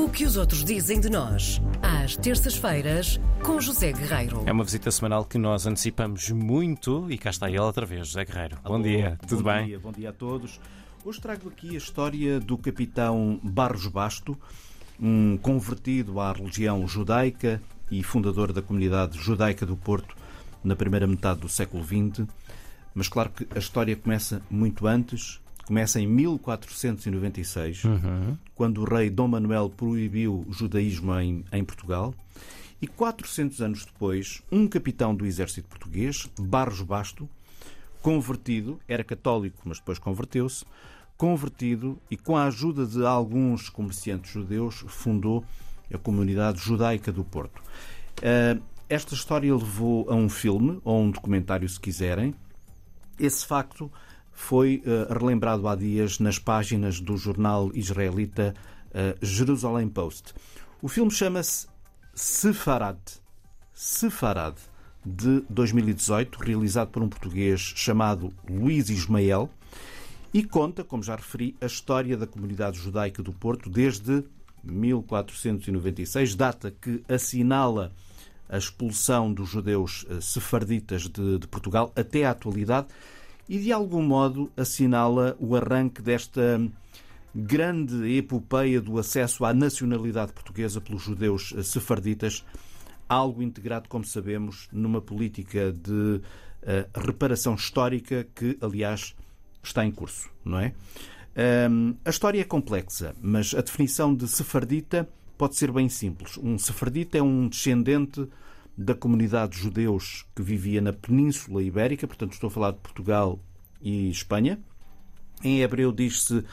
O que os outros dizem de nós, às terças-feiras, com José Guerreiro. É uma visita semanal que nós antecipamos muito e cá está ele outra vez, José Guerreiro. Alô, bom dia, tudo bom bem? Dia, bom dia a todos. Hoje trago aqui a história do capitão Barros Basto, um convertido à religião judaica e fundador da comunidade judaica do Porto na primeira metade do século XX. Mas claro que a história começa muito antes, começa em 1496, quando o rei Dom Manuel proibiu o judaísmo em, em Portugal. E 400 anos depois, um capitão do exército português, Barros Basto, convertido, era católico, mas depois converteu-se, convertido e com a ajuda de alguns comerciantes judeus fundou a comunidade judaica do Porto. Eh, Esta história levou a um filme, ou um documentário, se quiserem. Esse facto foi eh, relembrado há dias nas páginas do jornal israelita eh, Jerusalem Post. O filme chama-se Sefarad. Sefarad, de 2018, realizado por um português chamado Luís Ismael, e conta, como já referi, a história da comunidade judaica do Porto desde 1496, data que assinala a expulsão dos judeus eh, sefarditas de, de Portugal até à atualidade e, de algum modo, assinala o arranque desta grande epopeia do acesso à nacionalidade portuguesa pelos judeus sefarditas, algo integrado, como sabemos, numa política de eh, reparação histórica que, aliás, está em curso, não é? Hum, a história é complexa, mas a definição de sefardita pode ser bem simples. Um sefardita é um descendente da comunidade de judeus que vivia na Península Ibérica, portanto estou a falar de Portugal e Espanha. Em hebreu diz-se uh,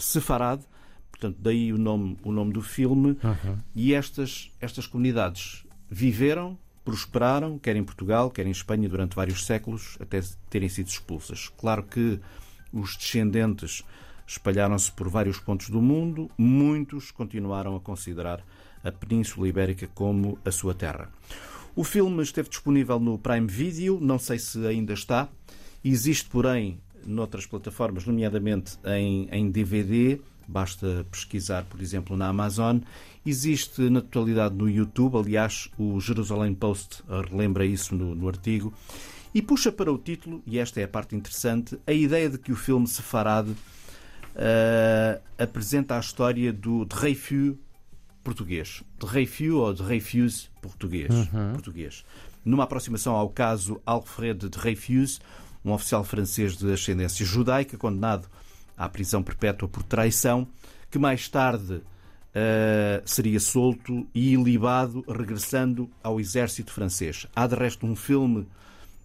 Sefarad, portanto daí o nome, o nome do filme. E estas, estas comunidades viveram, prosperaram, quer em Portugal, quer em Espanha, durante vários séculos, até terem sido expulsas. Claro que os descendentes espalharam-se por vários pontos do mundo, muitos continuaram a considerar a Península Ibérica como a sua terra. O filme esteve disponível no Prime Video, não sei se ainda está. Existe, porém, noutras plataformas, nomeadamente em, em DVD. Basta pesquisar, por exemplo, na Amazon. Existe na totalidade no YouTube. Aliás, o Jerusalem Post relembra isso no, no artigo. E puxa para o título, e esta é a parte interessante, a ideia de que o filme Sefarad uh, apresenta a história do Dreyfus português. Dreyfus ou Dreyfus português. português. Numa aproximação ao caso Alfred Dreyfus, um oficial francês de ascendência judaica, condenado à prisão perpétua por traição, que mais tarde uh, seria solto e ilibado, regressando ao exército francês. Há de resto um filme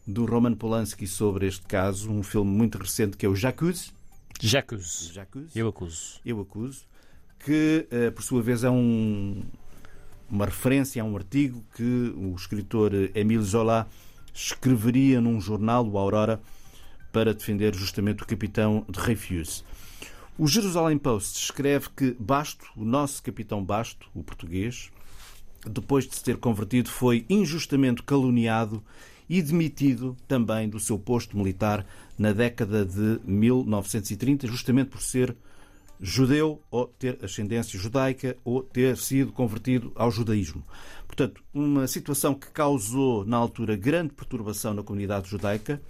do Roman Polanski sobre este caso, um filme muito recente que é o J'accuse. Jacuz. J'accuse. Eu acuso. Eu acuso, que eh, por sua vez é um, uma referência a um artigo que o escritor Émile Zola escreveria num jornal, o Aurora, para defender justamente o capitão de Dreyfus. O Jerusalem Post escreve que Basto, o nosso capitão Basto, o português, depois de se ter convertido, foi injustamente caluniado e demitido também do seu posto militar na década de 1930, justamente por ser judeu ou ter ascendência judaica ou ter sido convertido ao judaísmo. Portanto, uma situação que causou na altura grande perturbação na comunidade judaica,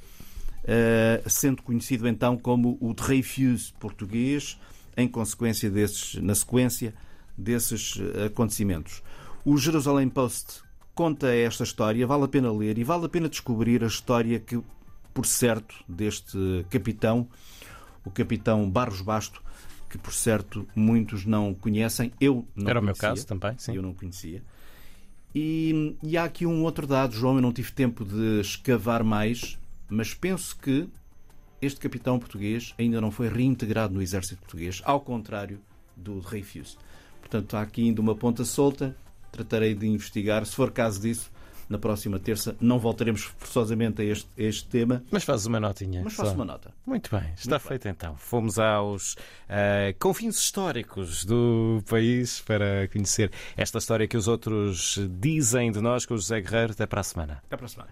eh, sendo conhecido então como o Dreyfus português, em consequência desses, na sequência desses eh, acontecimentos. O Jerusalem Post conta esta história, vale a pena ler e vale a pena descobrir a história que, por certo, deste capitão, o capitão Barros Basto, que por certo muitos não conhecem. Eu não Era o meu conhecia. caso também, sim. Eu não conhecia. E, e há aqui um outro dado, João, eu não tive tempo de escavar mais, mas penso que este capitão português ainda não foi reintegrado no exército português, ao contrário do Dreyfus. Portanto, há aqui ainda uma ponta solta, tratarei de investigar. Se for caso disso, na próxima terça não voltaremos forçosamente a este, a este tema, Mas fazes uma notinha. mas só. faço uma nota. Muito bem, está Muito bem. feito então. Fomos aos eh, confins históricos do país para conhecer esta história que os outros dizem de nós com o José Guerreiro. Até para a semana. Até para a semana.